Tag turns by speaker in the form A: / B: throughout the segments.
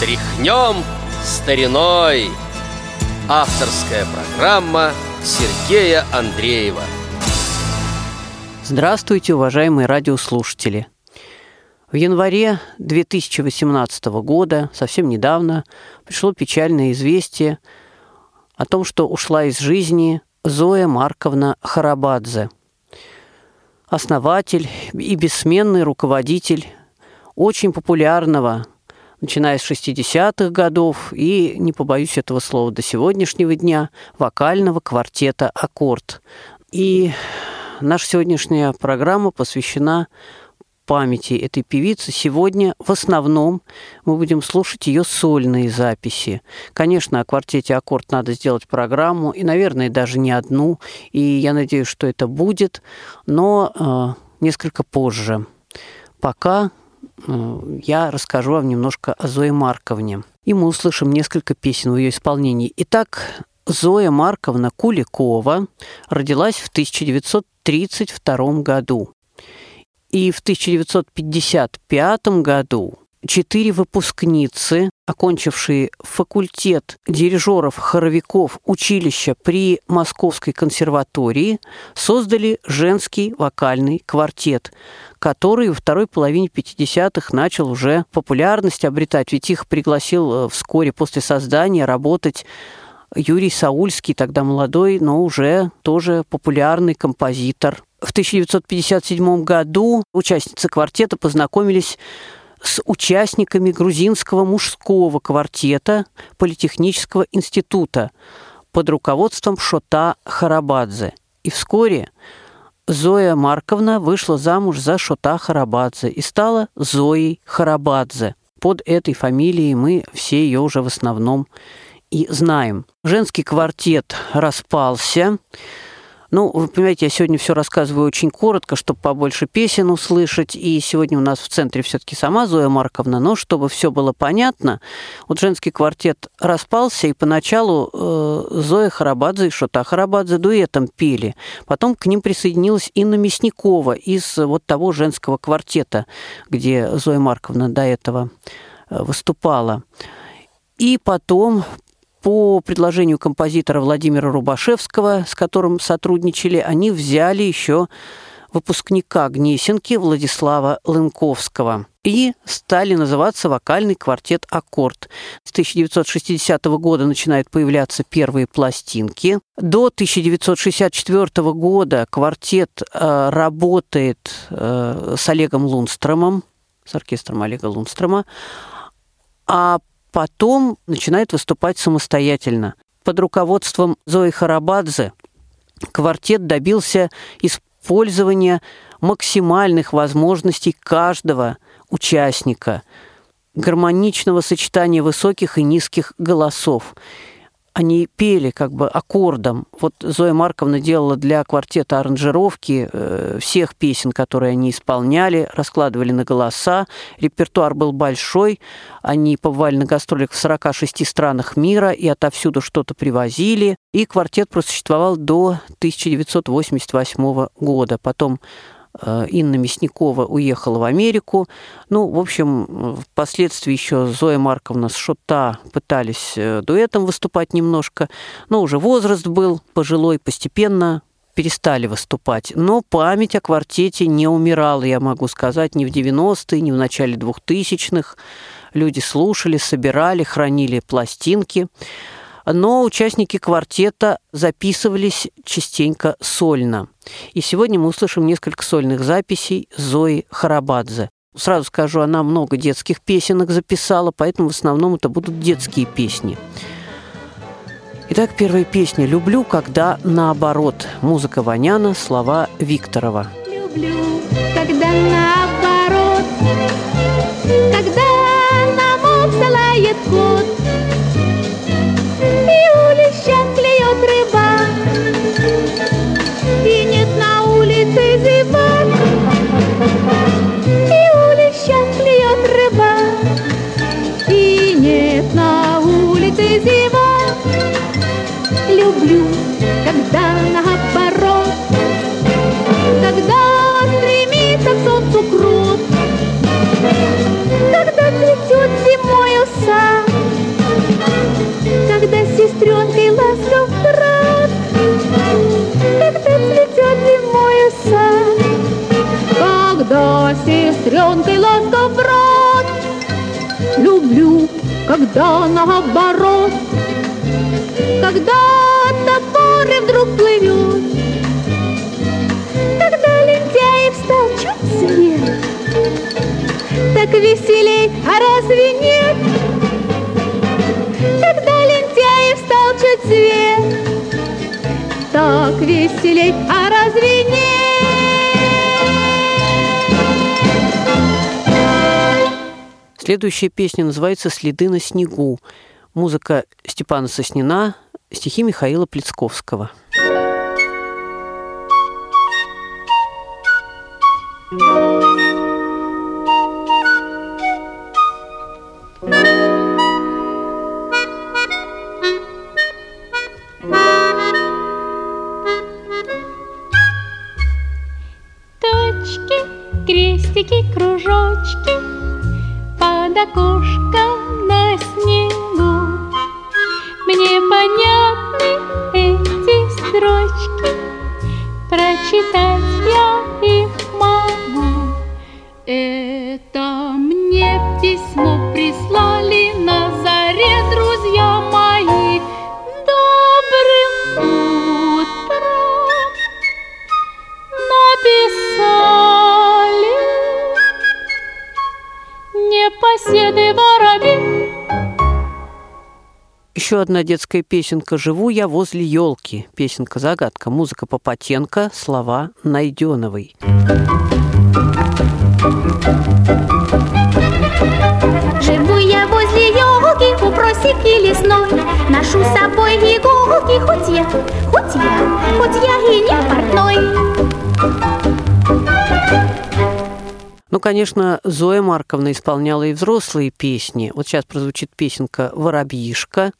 A: Тряхнем стариной. Авторская программа Сергея Андреева.
B: Здравствуйте, уважаемые радиослушатели! В январе 2018 года, совсем недавно, пришло печальное известие о том, что ушла из жизни Зоя Марковна Харабадзе, основатель и бессменный руководитель очень популярного, начиная с 60-х годов и, не побоюсь этого слова, до сегодняшнего дня, вокального квартета «Аккорд». И наша сегодняшняя программа посвящена памяти этой певицы. Сегодня в основном мы будем слушать ее сольные записи. Конечно, о квартете «Аккорд» надо сделать программу, и, наверное, даже не одну, и я надеюсь, что это будет, но э, несколько позже. Пока я расскажу вам немножко о Зое Марковне. И мы услышим несколько песен в ее исполнении. Итак, Зоя Марковна Куликова родилась в 1932 году. И в 1955 году четыре выпускницы, окончившие факультет дирижеров-хоровиков училища при Московской консерватории, создали женский вокальный квартет, который во второй половине 50-х начал уже популярность обретать, ведь их пригласил э, вскоре после создания работать Юрий Саульский, тогда молодой, но уже тоже популярный композитор. В 1957 году участницы квартета познакомились с участниками грузинского мужского квартета Политехнического института под руководством Шота Харабадзе. И вскоре Зоя Марковна вышла замуж за Шота Харабадзе и стала Зоей Харабадзе. Под этой фамилией мы все ее уже в основном и знаем. Женский квартет распался. Ну, вы понимаете, я сегодня все рассказываю очень коротко, чтобы побольше песен услышать. И сегодня у нас в центре все-таки сама Зоя Марковна. Но чтобы все было понятно, вот женский квартет распался, и поначалу э, Зоя Харабадзе и Шота Харабадзе дуэтом пели. Потом к ним присоединилась Инна Мясникова из вот того женского квартета, где Зоя Марковна до этого э, выступала. И потом по предложению композитора Владимира Рубашевского, с которым сотрудничали, они взяли еще выпускника Гнесинки Владислава Лынковского и стали называться вокальный квартет «Аккорд». С 1960 года начинают появляться первые пластинки. До 1964 года квартет э, работает э, с Олегом Лунстромом, с оркестром Олега Лунстрома, а потом начинает выступать самостоятельно. Под руководством Зои Харабадзе квартет добился использования максимальных возможностей каждого участника, гармоничного сочетания высоких и низких голосов они пели как бы аккордом. Вот Зоя Марковна делала для квартета аранжировки э, всех песен, которые они исполняли, раскладывали на голоса. Репертуар был большой. Они побывали на гастролях в 46 странах мира и отовсюду что-то привозили. И квартет просуществовал до 1988 года. Потом Инна Мясникова уехала в Америку. Ну, в общем, впоследствии еще Зоя Марковна с Шота пытались э, дуэтом выступать немножко, но уже возраст был пожилой, постепенно перестали выступать. Но память о квартете не умирала, я могу сказать, ни в 90-е, ни в начале 2000-х. Люди слушали, собирали, хранили пластинки но участники квартета записывались частенько сольно. И сегодня мы услышим несколько сольных записей Зои Харабадзе. Сразу скажу, она много детских песенок записала, поэтому в основном это будут детские песни. Итак, первая песня «Люблю, когда наоборот». Музыка Ваняна, слова Викторова.
C: Люблю, когда наоборот, когда сестренкой ласков брат. Люблю, когда наоборот, когда топоры вдруг плывет, когда лентяев стал чуть свет, так веселей, а разве нет? Когда лентяев стал чуть свет, так веселей, а разве нет?
B: Следующая песня называется «Следы на снегу». Музыка Степана Соснина, стихи Михаила Плецковского.
C: Точки, Под окошком Непоседы воробей
B: Еще одна детская песенка «Живу я возле елки». Песенка-загадка. Музыка Попотенко, слова Найденовой.
C: Живу я возле елки у просеки лесной Ношу с собой иголки, хоть я, хоть я, хоть я и не портной
B: Ну, конечно, Зоя Марковна исполняла и взрослые песни. Вот сейчас прозвучит песенка «Воробьишка».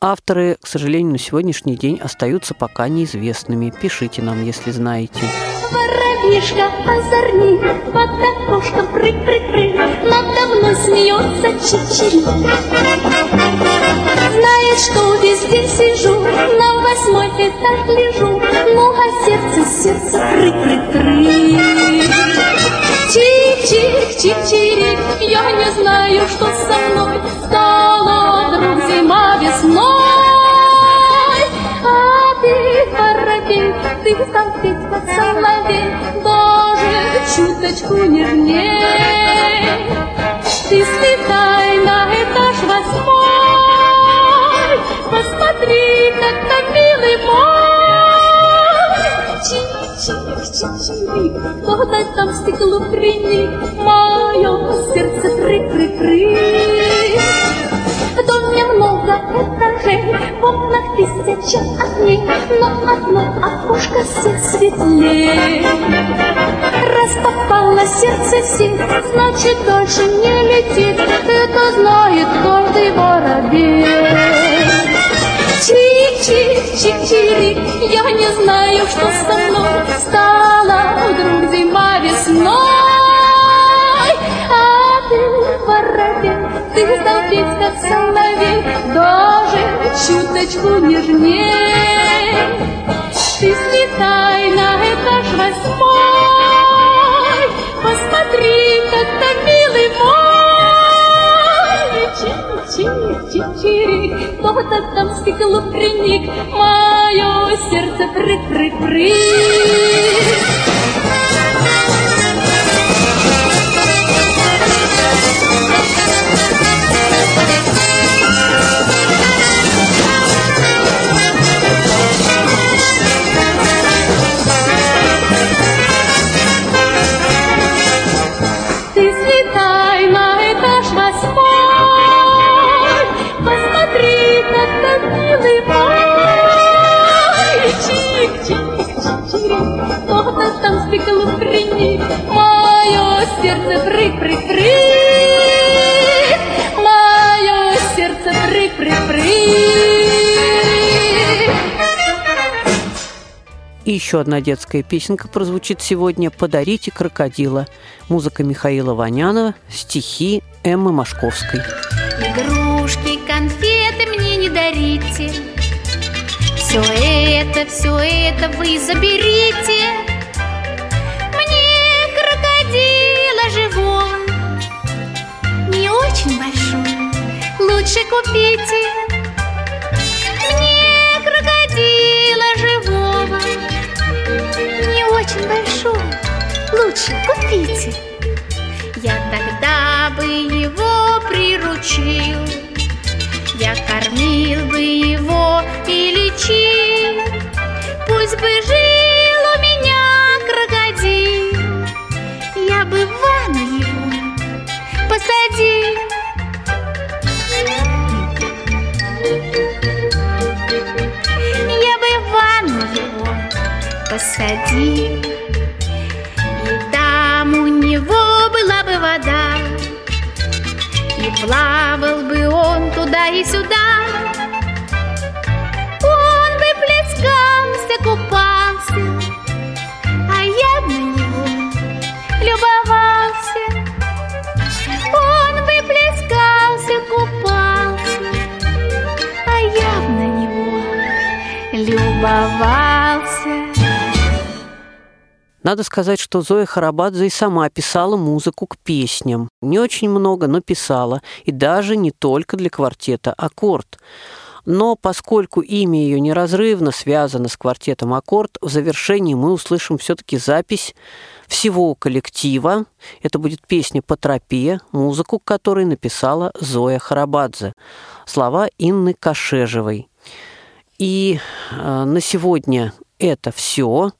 B: Авторы, к сожалению, на сегодняшний день остаются пока неизвестными. Пишите нам, если знаете.
C: Воробьишка озорник под окошком прыг-прыг-прыг Надо мной смеется чичирик Знает, что везде сижу, на восьмой этаж лежу Ну а сердце прыг-прыг-прыг что со мной Стала вдруг зима весной. А ты, воробей, ты стал петь, как соловей Даже чуточку нежней. Ты слетай на этаж восьмой. Посмотри, Чик-чик-чик-чирик, кто-то там стекло приник Мое сердце прыг-прыг-прыг в доме много этажей, в окнах тысяча огней, но одно окошко все светлее. Раз сердце сеть, значит дальше не летит, это знает каждый воробей. Чик-чик-чик-чирик, я не знаю, что со мной стала вдруг зима весной. А ты, воробей, ты стал петь, как соловей, даже чуточку нежней. Ты слетай на этаж восьмой, Кто-то там стекло приник, мое сердце прыг-прыг-прыг.
B: И еще одна детская песенка прозвучит сегодня «Подарите крокодила». Музыка Михаила Ванянова, стихи Эммы Машковской.
C: Игрушки, конфеты мне не дарите, все это, все это вы заберите. Мне крокодила живого Не очень большой. Лучше купите. Очень большого, лучше купите. Я тогда бы его приручил, я кормил бы его и лечил, пусть бы жил у меня крокодил, я бы в ванну его посадил. Посадил, и там у него была бы вода, и плавал бы он туда и сюда. Он бы плескался, купался, а я на него любовался.
B: Надо сказать, что Зоя Харабадзе и сама писала музыку к песням. Не очень много, но писала. И даже не только для квартета «Аккорд». Но поскольку имя ее неразрывно связано с квартетом «Аккорд», в завершении мы услышим все-таки запись всего коллектива. Это будет песня «По тропе», музыку которой написала Зоя Харабадзе. Слова Инны Кашежевой. И э, на сегодня это все.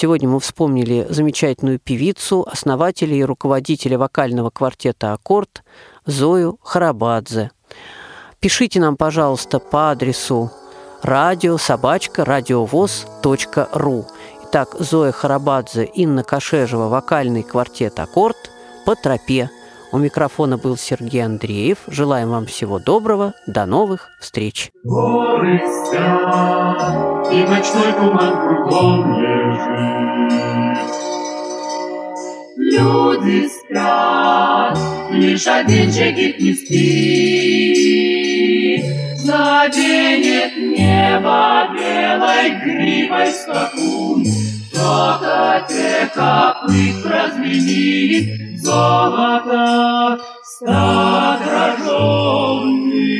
B: Сегодня мы вспомнили замечательную певицу, основателя и руководителя вокального квартета «Аккорд» Зою Харабадзе. Пишите нам, пожалуйста, по адресу радио собачка радиовоз.ру. Итак, Зоя Харабадзе, Инна Кашежева, вокальный квартет «Аккорд» по тропе. У микрофона был Сергей Андреев. Желаем вам всего доброго. До новых встреч.
D: Горы спят, и ночной туман кругом лежит. Люди спят, лишь один джигит не спит. Заденет небо белой гривой скакун, Кто-то те копыт разменит золото стад рожденных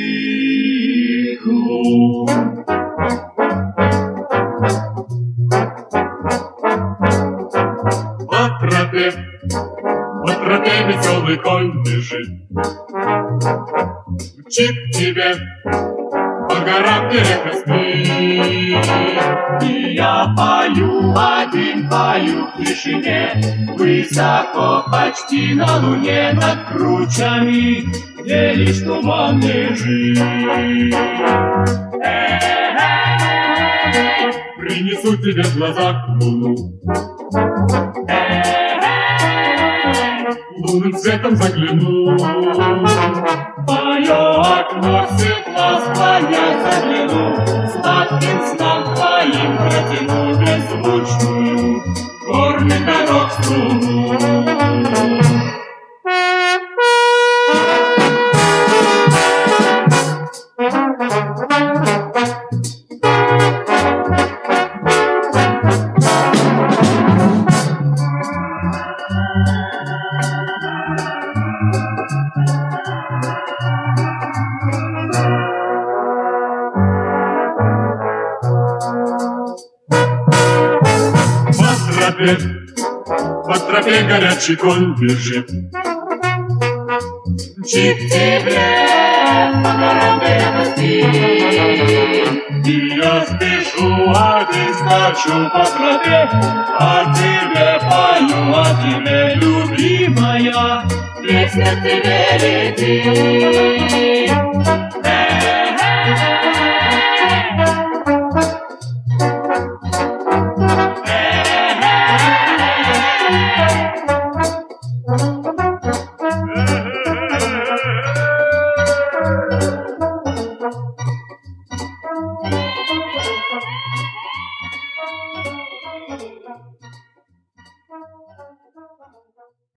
D: веселый конь бежит. Мчит тебе по горам перекрестных. И я пою один, пою в тишине, Высоко, почти на луне, над кручами, Где лишь туман лежит. Принесу тебе в глазах луну. Лунным светом загляну. Мое окно стекла склонять загляну, Сладким снам твоим протяну беззвучную Горный дорог струну. Тропе, по тропе горячий конь бежит. К тебе по горам крепости. И я спешу, один скачу по тропе, а тебе пою, а тебе, любимая, песня тебе летит.